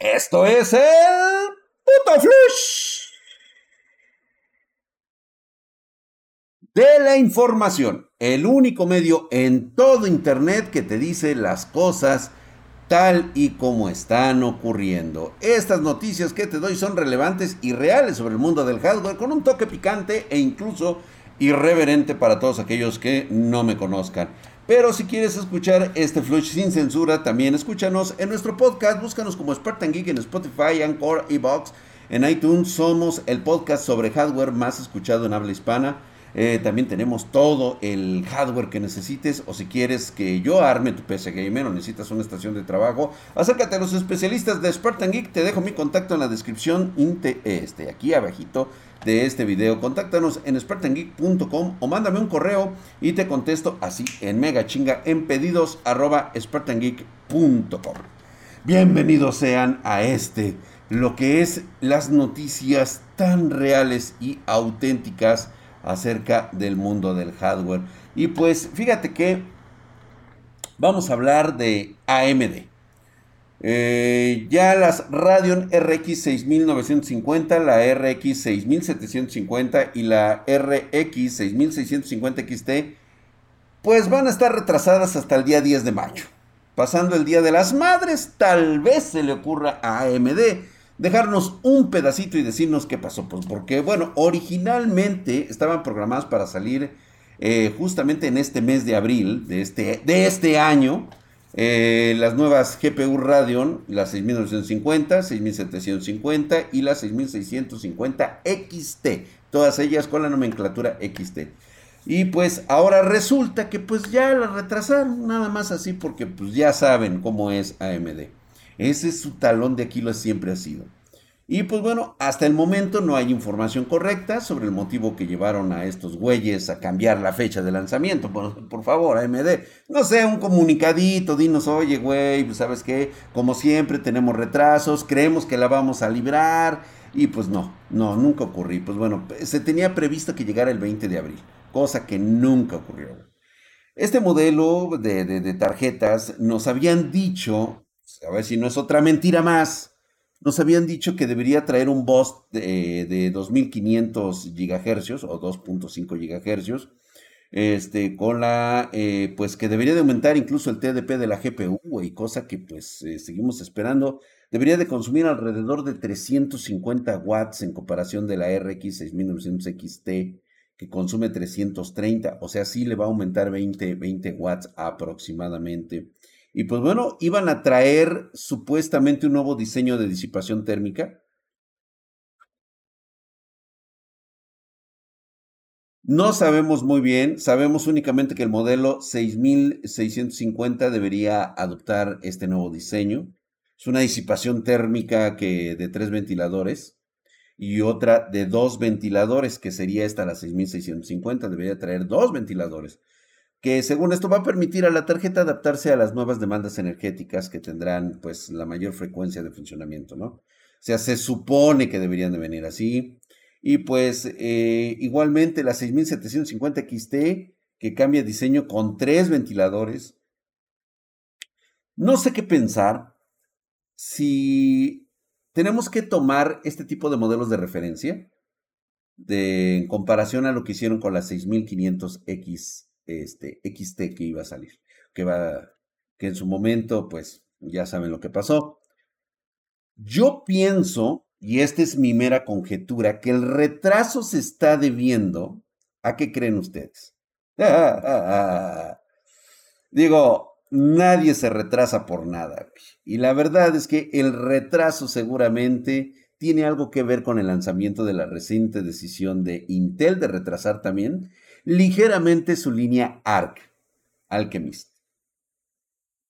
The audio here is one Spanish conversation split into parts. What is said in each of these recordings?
Esto es el puto flush de la información, el único medio en todo internet que te dice las cosas tal y como están ocurriendo. Estas noticias que te doy son relevantes y reales sobre el mundo del hardware con un toque picante e incluso irreverente para todos aquellos que no me conozcan. Pero si quieres escuchar este flush sin censura, también escúchanos en nuestro podcast. Búscanos como Spartan Geek en Spotify, Anchor, Box, En iTunes somos el podcast sobre hardware más escuchado en habla hispana. Eh, también tenemos todo el hardware que necesites o si quieres que yo arme tu PC Gamer o necesitas una estación de trabajo, acércate a los especialistas de Spartan Geek. Te dejo mi contacto en la descripción este, aquí abajito de este video. Contáctanos en spartangeek.com o mándame un correo y te contesto así en mega chinga en pedidos arroba spartangeek.com. Bienvenidos sean a este, lo que es las noticias tan reales y auténticas acerca del mundo del hardware. Y pues fíjate que vamos a hablar de AMD. Eh, ya las Radeon RX 6950, la RX 6750 y la RX 6650 XT, pues van a estar retrasadas hasta el día 10 de mayo. Pasando el Día de las Madres, tal vez se le ocurra a AMD dejarnos un pedacito y decirnos qué pasó. Pues porque, bueno, originalmente estaban programadas para salir eh, justamente en este mes de abril de este, de este año. Eh, las nuevas GPU Radeon, la 6950, 6750 y la 6650 XT. Todas ellas con la nomenclatura XT. Y pues ahora resulta que pues ya la retrasaron, nada más así porque pues ya saben cómo es AMD. Ese es su talón de Aquiles siempre ha sido. Y pues bueno, hasta el momento no hay información correcta sobre el motivo que llevaron a estos güeyes a cambiar la fecha de lanzamiento. Por, por favor, AMD, no sé, un comunicadito, dinos, oye, güey, pues sabes qué, como siempre tenemos retrasos, creemos que la vamos a librar. Y pues no, no, nunca ocurrió. Pues bueno, se tenía previsto que llegara el 20 de abril, cosa que nunca ocurrió. Este modelo de, de tarjetas nos habían dicho, a ver si no es otra mentira más, nos habían dicho que debería traer un bus de, 2500 GHz o 2.5 GHz, este, con la, eh, pues que debería de aumentar incluso el TDP de la GPU, y cosa que pues eh, seguimos esperando. Debería de consumir alrededor de 350 watts en comparación de la RX 6900 XT, que consume 330, o sea, sí le va a aumentar 20, 20 watts aproximadamente. Y pues bueno, iban a traer supuestamente un nuevo diseño de disipación térmica. No sabemos muy bien, sabemos únicamente que el modelo 6650 debería adoptar este nuevo diseño. Es una disipación térmica que de tres ventiladores y otra de dos ventiladores, que sería esta la 6650, debería traer dos ventiladores que según esto va a permitir a la tarjeta adaptarse a las nuevas demandas energéticas que tendrán pues la mayor frecuencia de funcionamiento, ¿no? O sea, se supone que deberían de venir así. Y pues eh, igualmente la 6750 XT que cambia diseño con tres ventiladores. No sé qué pensar si tenemos que tomar este tipo de modelos de referencia de, en comparación a lo que hicieron con la 6500X este, XT que iba a salir, que, va, que en su momento, pues ya saben lo que pasó. Yo pienso, y esta es mi mera conjetura, que el retraso se está debiendo a qué creen ustedes. Digo, nadie se retrasa por nada. Y la verdad es que el retraso seguramente tiene algo que ver con el lanzamiento de la reciente decisión de Intel de retrasar también ligeramente su línea ARC, Alchemist.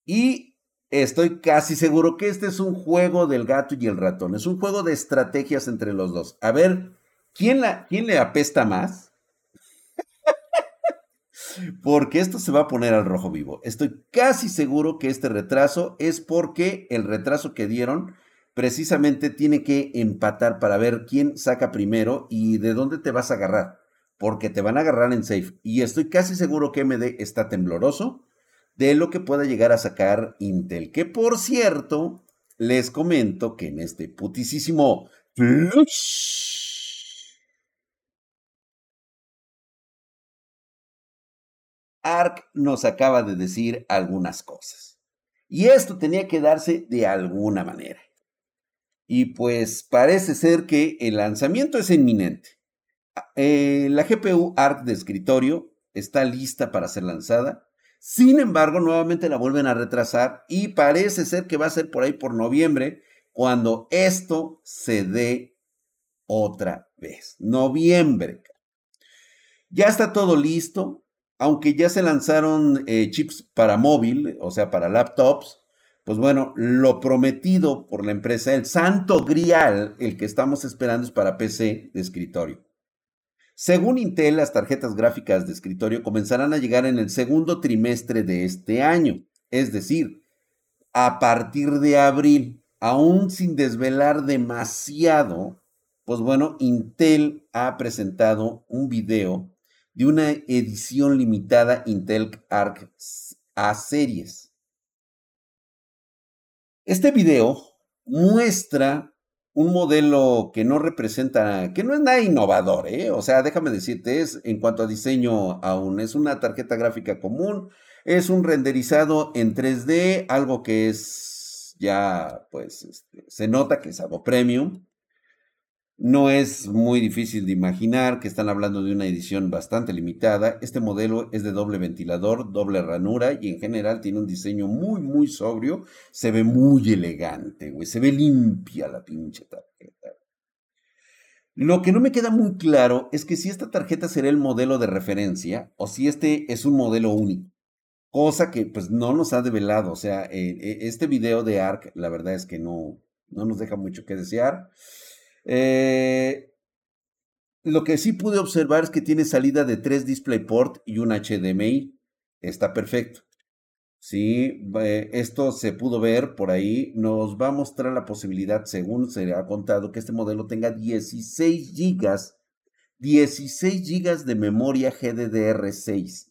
Y estoy casi seguro que este es un juego del gato y el ratón, es un juego de estrategias entre los dos. A ver, ¿quién, la, quién le apesta más? porque esto se va a poner al rojo vivo. Estoy casi seguro que este retraso es porque el retraso que dieron precisamente tiene que empatar para ver quién saca primero y de dónde te vas a agarrar porque te van a agarrar en safe. Y estoy casi seguro que MD está tembloroso de lo que pueda llegar a sacar Intel. Que por cierto, les comento que en este putisísimo ARC nos acaba de decir algunas cosas. Y esto tenía que darse de alguna manera. Y pues parece ser que el lanzamiento es inminente. Eh, la GPU ARC de escritorio está lista para ser lanzada. Sin embargo, nuevamente la vuelven a retrasar y parece ser que va a ser por ahí por noviembre cuando esto se dé otra vez. Noviembre. Ya está todo listo aunque ya se lanzaron eh, chips para móvil, o sea, para laptops, pues bueno, lo prometido por la empresa, el santo grial, el que estamos esperando es para PC de escritorio. Según Intel, las tarjetas gráficas de escritorio comenzarán a llegar en el segundo trimestre de este año, es decir, a partir de abril, aún sin desvelar demasiado, pues bueno, Intel ha presentado un video de una edición limitada Intel Arc A series. Este video muestra un modelo que no representa, que no es nada innovador, ¿eh? o sea, déjame decirte, es en cuanto a diseño aún, es una tarjeta gráfica común, es un renderizado en 3D, algo que es ya, pues, este, se nota que es algo premium, no es muy difícil de imaginar que están hablando de una edición bastante limitada. Este modelo es de doble ventilador, doble ranura y en general tiene un diseño muy, muy sobrio. Se ve muy elegante, güey. Se ve limpia la pinche tarjeta. Lo que no me queda muy claro es que si esta tarjeta será el modelo de referencia o si este es un modelo único. Cosa que pues no nos ha develado. O sea, eh, eh, este video de ARC, la verdad es que no, no nos deja mucho que desear. Eh, lo que sí pude observar es que tiene salida de tres DisplayPort y un HDMI. Está perfecto. Sí, esto se pudo ver por ahí. Nos va a mostrar la posibilidad, según se ha contado, que este modelo tenga 16 GB, 16 GB de memoria GDDR6.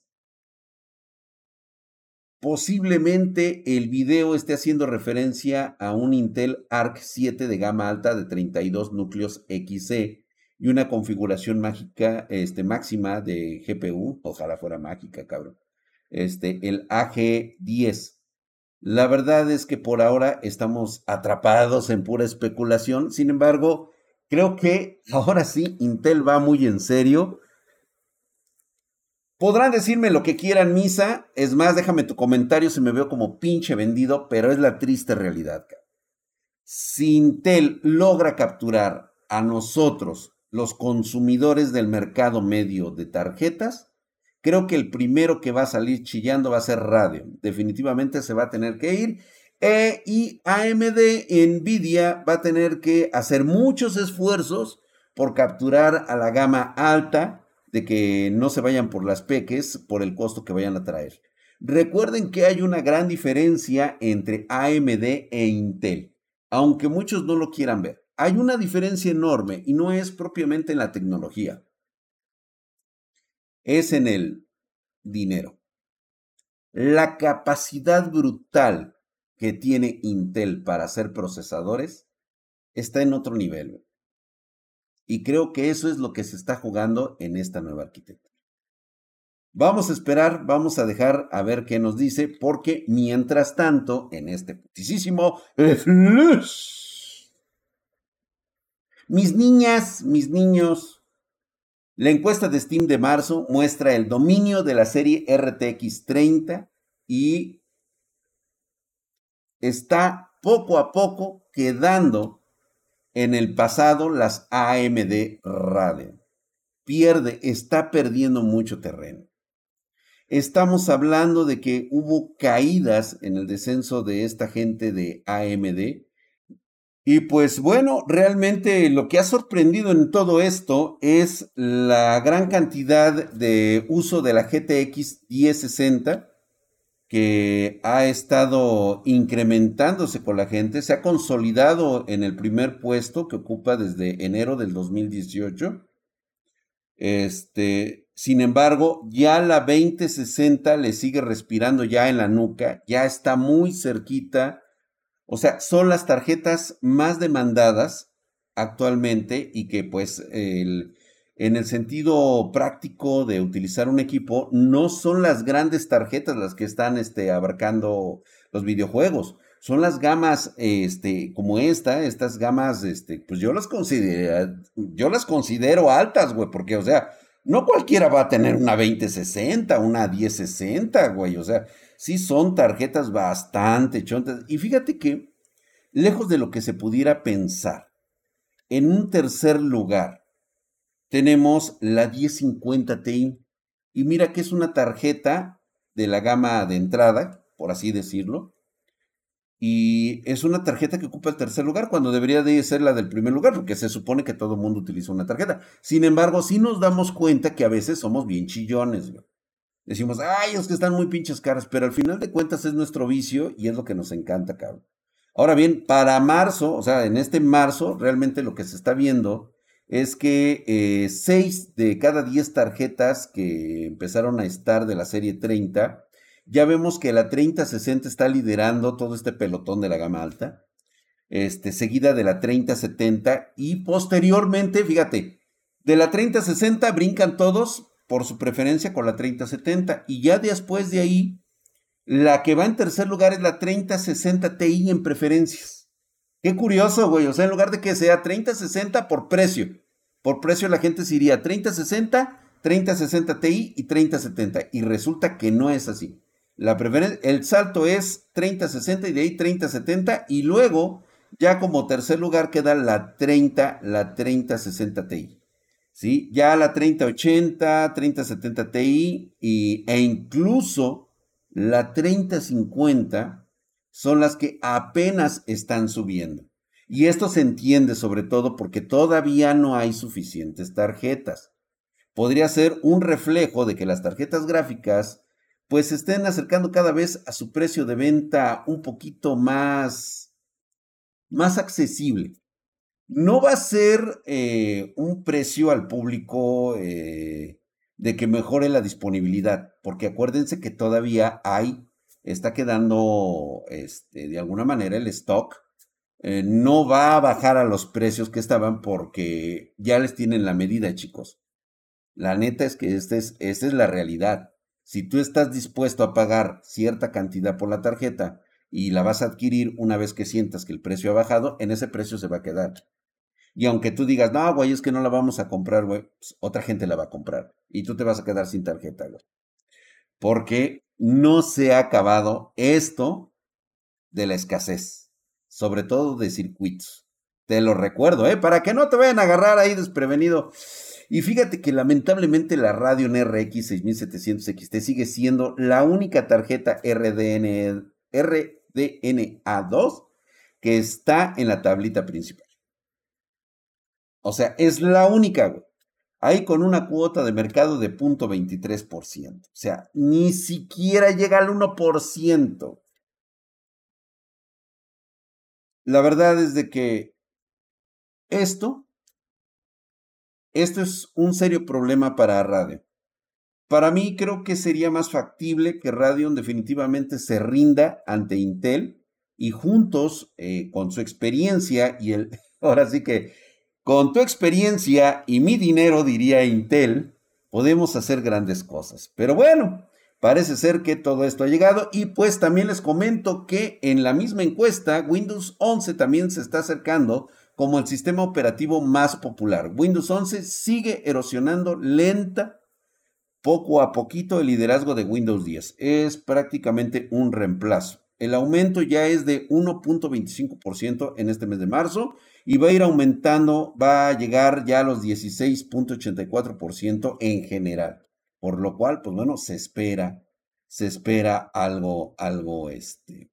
Posiblemente el video esté haciendo referencia a un Intel Arc 7 de gama alta de 32 núcleos XC y una configuración mágica, este, máxima de GPU, ojalá fuera mágica, cabrón. Este, el AG10. La verdad es que por ahora estamos atrapados en pura especulación. Sin embargo, creo que ahora sí Intel va muy en serio Podrán decirme lo que quieran, Misa. Es más, déjame tu comentario si me veo como pinche vendido, pero es la triste realidad. Si Intel logra capturar a nosotros, los consumidores del mercado medio de tarjetas, creo que el primero que va a salir chillando va a ser Radio. Definitivamente se va a tener que ir. E, y AMD, Nvidia, va a tener que hacer muchos esfuerzos por capturar a la gama alta de que no se vayan por las peques por el costo que vayan a traer. Recuerden que hay una gran diferencia entre AMD e Intel, aunque muchos no lo quieran ver. Hay una diferencia enorme y no es propiamente en la tecnología, es en el dinero. La capacidad brutal que tiene Intel para hacer procesadores está en otro nivel. Y creo que eso es lo que se está jugando en esta nueva arquitectura. Vamos a esperar, vamos a dejar a ver qué nos dice, porque mientras tanto, en este putisísimo mis niñas, mis niños, la encuesta de Steam de marzo muestra el dominio de la serie RTX 30 y está poco a poco quedando en el pasado las AMD Radeon. Pierde, está perdiendo mucho terreno. Estamos hablando de que hubo caídas en el descenso de esta gente de AMD. Y pues bueno, realmente lo que ha sorprendido en todo esto es la gran cantidad de uso de la GTX 1060 que ha estado incrementándose con la gente, se ha consolidado en el primer puesto que ocupa desde enero del 2018. Este, sin embargo, ya la 2060 le sigue respirando ya en la nuca, ya está muy cerquita. O sea, son las tarjetas más demandadas actualmente y que pues el, en el sentido práctico de utilizar un equipo, no son las grandes tarjetas las que están este, abarcando los videojuegos. Son las gamas, este, como esta, estas gamas, este, pues yo las considero, yo las considero altas, güey, porque, o sea, no cualquiera va a tener una 2060, una 1060, güey, o sea, sí son tarjetas bastante chontas. Y fíjate que, lejos de lo que se pudiera pensar, en un tercer lugar, tenemos la 1050 Ti. Y mira que es una tarjeta de la gama de entrada, por así decirlo. Y es una tarjeta que ocupa el tercer lugar cuando debería de ser la del primer lugar, porque se supone que todo el mundo utiliza una tarjeta. Sin embargo, sí nos damos cuenta que a veces somos bien chillones. Decimos, ay, es que están muy pinches caras, pero al final de cuentas es nuestro vicio y es lo que nos encanta, cabrón. Ahora bien, para marzo, o sea, en este marzo, realmente lo que se está viendo es que 6 eh, de cada 10 tarjetas que empezaron a estar de la serie 30, ya vemos que la 3060 está liderando todo este pelotón de la gama alta, este, seguida de la 3070 y posteriormente, fíjate, de la 3060 brincan todos por su preferencia con la 3070 y ya después de ahí, la que va en tercer lugar es la 3060 Ti en preferencias. Qué curioso, güey. O sea, en lugar de que sea 30-60 por precio. Por precio la gente se iría 30-60, 30-60 Ti y 30-70. Y resulta que no es así. La el salto es 30-60 y de ahí 30-70. Y luego, ya como tercer lugar queda la 30, la 30-60 Ti. ¿Sí? Ya la 30-80, 30-70 Ti y, e incluso la 30-50 son las que apenas están subiendo. Y esto se entiende sobre todo porque todavía no hay suficientes tarjetas. Podría ser un reflejo de que las tarjetas gráficas pues se estén acercando cada vez a su precio de venta un poquito más, más accesible. No va a ser eh, un precio al público eh, de que mejore la disponibilidad, porque acuérdense que todavía hay está quedando este, de alguna manera el stock. Eh, no va a bajar a los precios que estaban porque ya les tienen la medida, chicos. La neta es que esta es, esta es la realidad. Si tú estás dispuesto a pagar cierta cantidad por la tarjeta y la vas a adquirir una vez que sientas que el precio ha bajado, en ese precio se va a quedar. Y aunque tú digas, no, güey, es que no la vamos a comprar, güey, pues otra gente la va a comprar. Y tú te vas a quedar sin tarjeta, güey. Porque no se ha acabado esto de la escasez, sobre todo de circuitos. Te lo recuerdo, ¿eh? Para que no te vayan a agarrar ahí desprevenido. Y fíjate que lamentablemente la Radeon RX 6700 XT sigue siendo la única tarjeta RDN, RDNA2 que está en la tablita principal. O sea, es la única, güey ahí con una cuota de mercado de 0.23%. O sea, ni siquiera llega al 1%. La verdad es de que esto, esto es un serio problema para Radio. Para mí creo que sería más factible que Radeon definitivamente se rinda ante Intel y juntos, eh, con su experiencia y el, ahora sí que con tu experiencia y mi dinero, diría Intel, podemos hacer grandes cosas. Pero bueno, parece ser que todo esto ha llegado y pues también les comento que en la misma encuesta Windows 11 también se está acercando como el sistema operativo más popular. Windows 11 sigue erosionando lenta, poco a poquito el liderazgo de Windows 10. Es prácticamente un reemplazo. El aumento ya es de 1.25% en este mes de marzo y va a ir aumentando, va a llegar ya a los 16.84% en general. Por lo cual, pues bueno, se espera, se espera algo, algo este,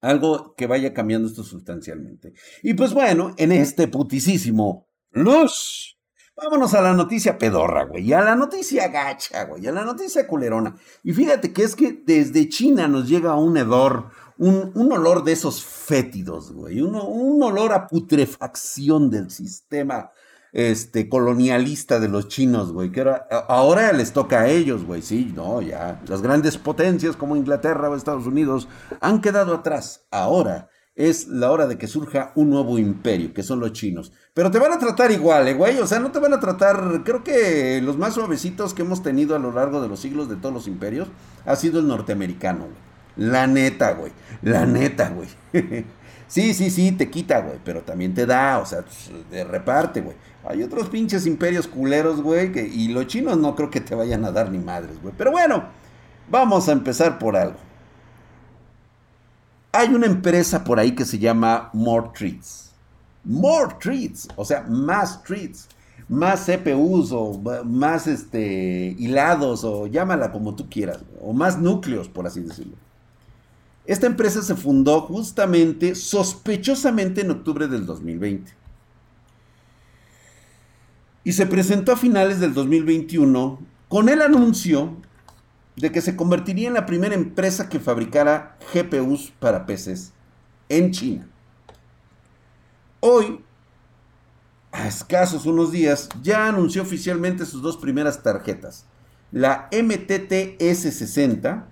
algo que vaya cambiando esto sustancialmente. Y pues bueno, en este putisísimo luz, vámonos a la noticia pedorra, güey, a la noticia gacha, güey, a la noticia culerona. Y fíjate que es que desde China nos llega un hedor, un, olor de esos fétidos, güey. Un, un olor a putrefacción del sistema este, colonialista de los chinos, güey. Que ahora, ahora les toca a ellos, güey. Sí, no, ya. Las grandes potencias como Inglaterra o Estados Unidos han quedado atrás. Ahora es la hora de que surja un nuevo imperio, que son los chinos. Pero te van a tratar igual, ¿eh, güey. O sea, no te van a tratar. Creo que los más suavecitos que hemos tenido a lo largo de los siglos de todos los imperios ha sido el norteamericano, güey. La neta, güey. La neta, güey. sí, sí, sí, te quita, güey. Pero también te da, o sea, te reparte, güey. Hay otros pinches imperios culeros, güey. y los chinos no creo que te vayan a dar ni madres, güey. Pero bueno, vamos a empezar por algo. Hay una empresa por ahí que se llama More Treats. More Treats, o sea, más treats, más CPUs o más este, hilados o llámala como tú quieras, o más núcleos, por así decirlo. Esta empresa se fundó justamente, sospechosamente, en octubre del 2020. Y se presentó a finales del 2021 con el anuncio de que se convertiría en la primera empresa que fabricara GPUs para PCs en China. Hoy, a escasos unos días, ya anunció oficialmente sus dos primeras tarjetas. La MTT S60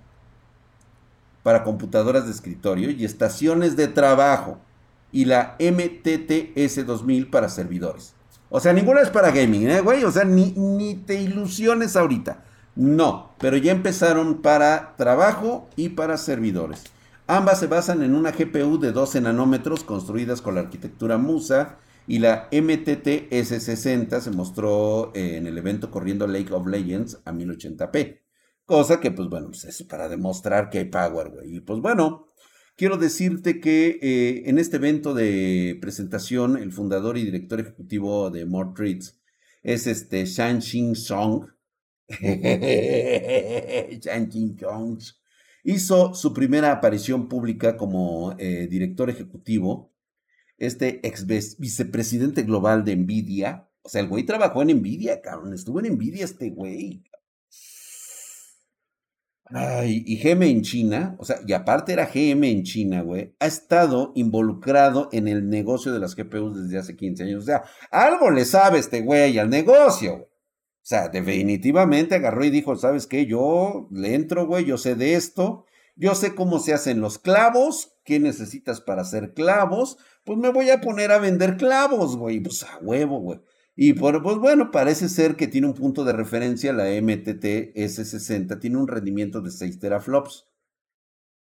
para computadoras de escritorio y estaciones de trabajo. Y la MTT S2000 para servidores. O sea, ninguna es para gaming, ¿eh, güey? O sea, ni, ni te ilusiones ahorita. No, pero ya empezaron para trabajo y para servidores. Ambas se basan en una GPU de 12 nanómetros construidas con la arquitectura Musa y la MTT S60 se mostró eh, en el evento corriendo Lake of Legends a 1080p. Cosa que, pues bueno, pues es para demostrar que hay power, güey. Y pues bueno, quiero decirte que eh, en este evento de presentación, el fundador y director ejecutivo de More Treats es este Shan Song, hizo su primera aparición pública como eh, director ejecutivo, este ex vicepresidente global de Nvidia. O sea, el güey trabajó en Nvidia, cabrón. Estuvo en Nvidia este güey. Ay, y GM en China, o sea, y aparte era GM en China, güey, ha estado involucrado en el negocio de las GPUs desde hace 15 años. O sea, algo le sabe este güey al negocio, güey. Sea, definitivamente agarró y dijo, ¿sabes qué? Yo le entro, güey, yo sé de esto, yo sé cómo se hacen los clavos, qué necesitas para hacer clavos, pues me voy a poner a vender clavos, güey, pues a huevo, güey. Y por, pues bueno, parece ser que tiene un punto de referencia, la MTT S60 tiene un rendimiento de 6 teraflops.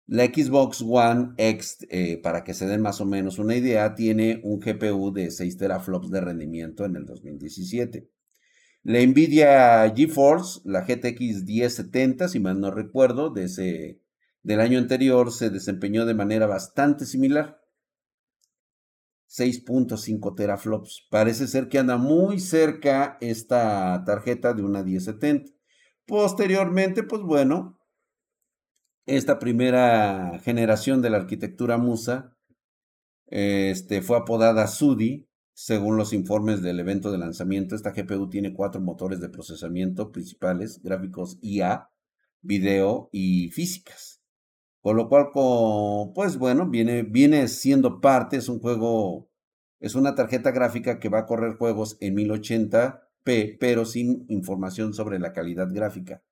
La Xbox One X, eh, para que se den más o menos una idea, tiene un GPU de 6 teraflops de rendimiento en el 2017. La Nvidia GeForce, la GTX 1070, si mal no recuerdo, de ese, del año anterior, se desempeñó de manera bastante similar. 6.5 teraflops. Parece ser que anda muy cerca esta tarjeta de una 1070. Posteriormente, pues bueno, esta primera generación de la arquitectura Musa este, fue apodada SUDI según los informes del evento de lanzamiento, esta GPU tiene cuatro motores de procesamiento principales, gráficos IA, video y físicas. Con lo cual, pues bueno, viene, siendo parte, es un juego, es una tarjeta gráfica que va a correr juegos en 1080p, pero sin información sobre la calidad gráfica.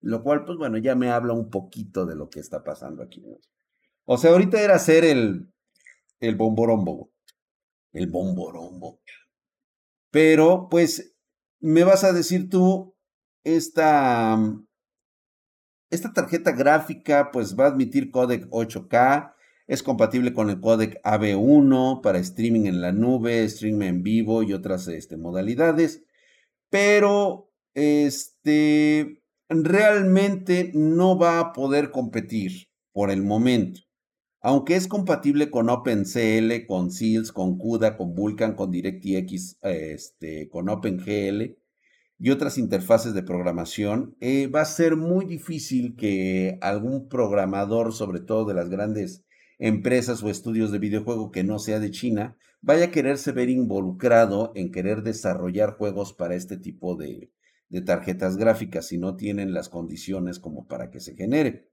Lo cual, pues bueno, ya me habla un poquito de lo que está pasando aquí. O sea, ahorita era hacer el, el bomborombo el bomborombo. Pero, pues, me vas a decir tú, esta, esta tarjeta gráfica, pues, va a admitir codec 8K, es compatible con el codec AB1 para streaming en la nube, streaming en vivo y otras este, modalidades. Pero, este, realmente no va a poder competir por el momento. Aunque es compatible con OpenCL, con Seals, con CUDA, con Vulkan, con DirectX, este, con OpenGL y otras interfaces de programación, eh, va a ser muy difícil que algún programador, sobre todo de las grandes empresas o estudios de videojuego que no sea de China, vaya a quererse ver involucrado en querer desarrollar juegos para este tipo de, de tarjetas gráficas si no tienen las condiciones como para que se genere.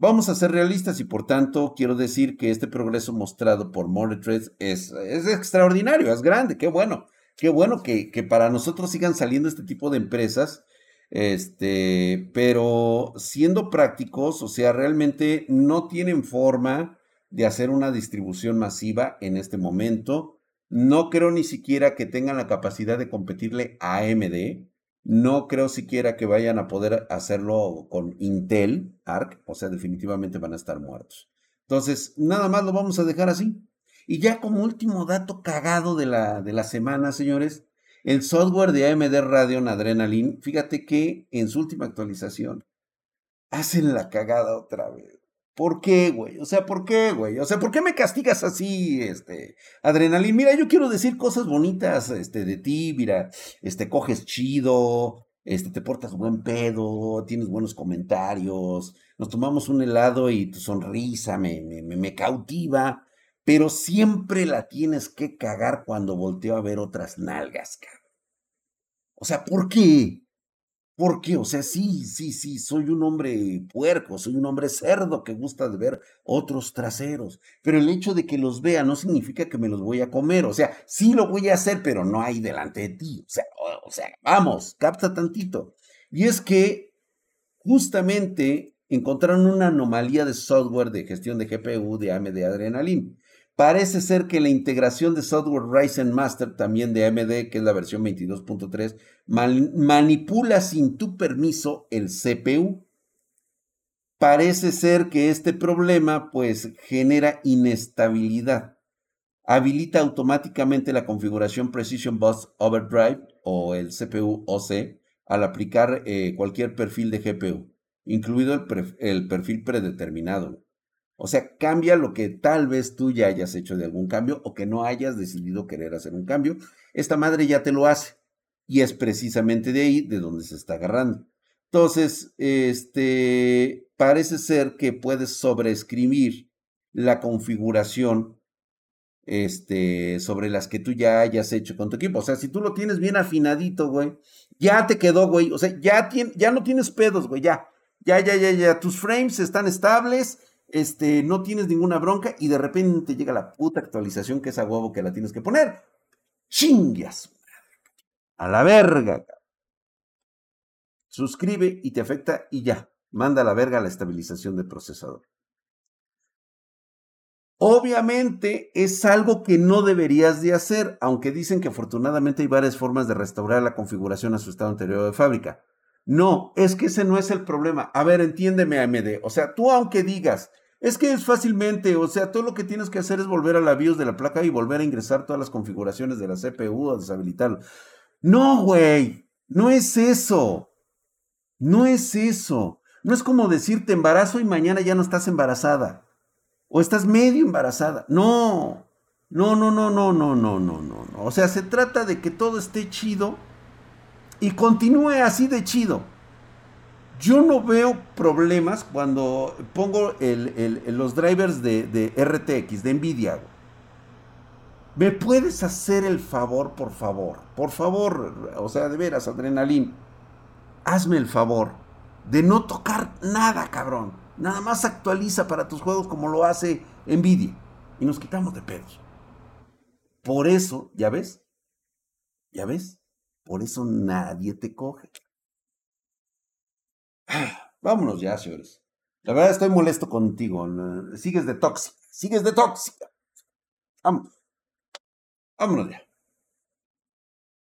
Vamos a ser realistas y por tanto quiero decir que este progreso mostrado por Monetread es, es extraordinario, es grande, qué bueno. qué bueno que, que para nosotros sigan saliendo este tipo de empresas este, pero siendo prácticos, o sea, realmente no tienen forma de hacer una distribución masiva en este momento. No creo ni siquiera que tengan la capacidad de competirle a AMD. No creo siquiera que vayan a poder hacerlo con Intel Arc. O sea, definitivamente van a estar muertos. Entonces, nada más lo vamos a dejar así. Y ya como último dato cagado de la, de la semana, señores, el software de AMD Radeon Adrenaline, fíjate que en su última actualización hacen la cagada otra vez. ¿Por qué, güey? O sea, ¿por qué, güey? O sea, ¿por qué me castigas así, este, Adrenaline? Mira, yo quiero decir cosas bonitas, este, de ti, mira, este, coges chido, este, te portas buen pedo, tienes buenos comentarios, nos tomamos un helado y tu sonrisa me, me, me cautiva pero siempre la tienes que cagar cuando volteo a ver otras nalgas, cabrón. O sea, ¿por qué? ¿Por qué? O sea, sí, sí, sí, soy un hombre puerco, soy un hombre cerdo que gusta de ver otros traseros, pero el hecho de que los vea no significa que me los voy a comer, o sea, sí lo voy a hacer, pero no hay delante de ti, o sea, o, sea, vamos, capta tantito. Y es que justamente encontraron una anomalía de software de gestión de GPU de AMD Adrenaline. Parece ser que la integración de software Ryzen Master, también de AMD, que es la versión 22.3, manipula sin tu permiso el CPU. Parece ser que este problema pues genera inestabilidad. Habilita automáticamente la configuración Precision Bus Overdrive o el CPU OC al aplicar eh, cualquier perfil de GPU, incluido el perfil predeterminado. O sea, cambia lo que tal vez tú ya hayas hecho de algún cambio o que no hayas decidido querer hacer un cambio. Esta madre ya te lo hace. Y es precisamente de ahí de donde se está agarrando. Entonces, este, parece ser que puedes sobreescribir la configuración este, sobre las que tú ya hayas hecho con tu equipo. O sea, si tú lo tienes bien afinadito, güey, ya te quedó, güey. O sea, ya, ya no tienes pedos, güey, ya. Ya, ya, ya, ya. Tus frames están estables este, no tienes ninguna bronca y de repente llega la puta actualización que es a huevo que la tienes que poner. Chingas. A la verga. Suscribe y te afecta y ya. Manda a la verga la estabilización del procesador. Obviamente es algo que no deberías de hacer, aunque dicen que afortunadamente hay varias formas de restaurar la configuración a su estado anterior de fábrica. No, es que ese no es el problema. A ver, entiéndeme, AMD. O sea, tú aunque digas, es que es fácilmente, o sea, todo lo que tienes que hacer es volver a la BIOS de la placa y volver a ingresar todas las configuraciones de la CPU o deshabilitarlo. No, güey, no es eso. No es eso. No es como decirte embarazo y mañana ya no estás embarazada. O estás medio embarazada. No. No, no, no, no, no, no, no, no. O sea, se trata de que todo esté chido y continúe así de chido. Yo no veo problemas cuando pongo los drivers de, RTX, de Nvidia. ¿Me puedes hacer el favor, por favor? Por favor, o sea, de veras, Adrenalin. Hazme el favor de no tocar nada, cabrón. Nada más actualiza para tus juegos como lo hace Nvidia. Y nos quitamos de pedos. Por eso, ¿ya ves? ¿Ya ves? Por eso nadie te coge. Vámonos ya, señores. La verdad estoy molesto contigo. Sigues de tóxica. Sigues de tóxica. Vámonos. Vámonos ya.